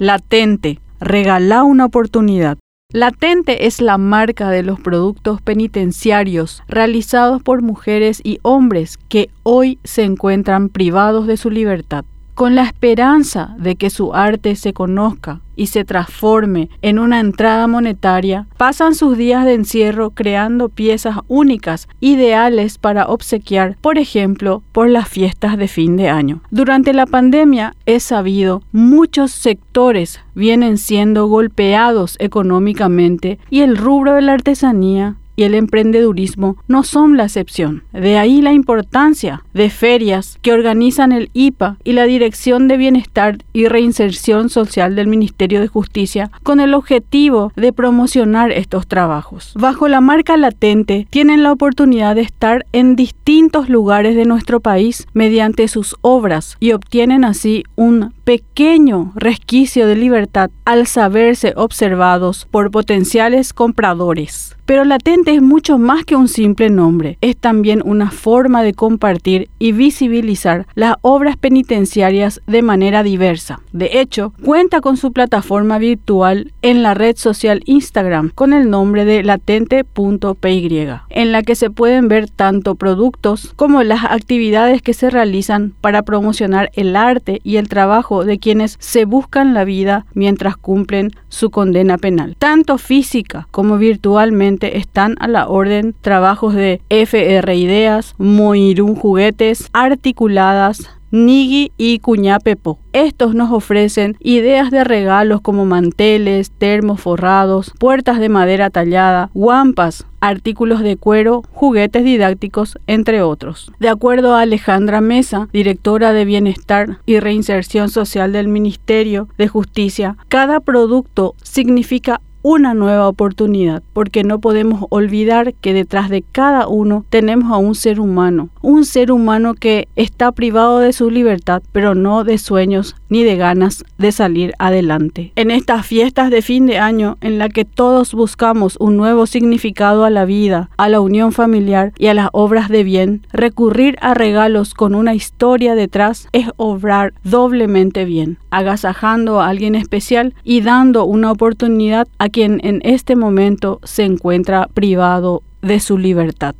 Latente, regala una oportunidad. Latente es la marca de los productos penitenciarios realizados por mujeres y hombres que hoy se encuentran privados de su libertad con la esperanza de que su arte se conozca y se transforme en una entrada monetaria, pasan sus días de encierro creando piezas únicas, ideales para obsequiar, por ejemplo, por las fiestas de fin de año. Durante la pandemia, es sabido, muchos sectores vienen siendo golpeados económicamente y el rubro de la artesanía y el emprendedurismo no son la excepción. De ahí la importancia de ferias que organizan el IPA y la Dirección de Bienestar y Reinserción Social del Ministerio de Justicia con el objetivo de promocionar estos trabajos. Bajo la marca latente tienen la oportunidad de estar en distintos lugares de nuestro país mediante sus obras y obtienen así un pequeño resquicio de libertad al saberse observados por potenciales compradores. Pero latente es mucho más que un simple nombre, es también una forma de compartir y visibilizar las obras penitenciarias de manera diversa. De hecho, cuenta con su plataforma virtual en la red social Instagram con el nombre de latente.py, en la que se pueden ver tanto productos como las actividades que se realizan para promocionar el arte y el trabajo de quienes se buscan la vida mientras cumplen su condena penal, tanto física como virtualmente están a la orden trabajos de FR Ideas, Moirun Juguetes, Articuladas, Nigi y Cuñapepo. Estos nos ofrecen ideas de regalos como manteles, termos forrados, puertas de madera tallada, guampas, artículos de cuero, juguetes didácticos, entre otros. De acuerdo a Alejandra Mesa, directora de Bienestar y Reinserción Social del Ministerio de Justicia, cada producto significa una nueva oportunidad, porque no podemos olvidar que detrás de cada uno tenemos a un ser humano, un ser humano que está privado de su libertad, pero no de sueños ni de ganas de salir adelante. En estas fiestas de fin de año en la que todos buscamos un nuevo significado a la vida, a la unión familiar y a las obras de bien, recurrir a regalos con una historia detrás es obrar doblemente bien, agasajando a alguien especial y dando una oportunidad a quien en este momento se encuentra privado de su libertad.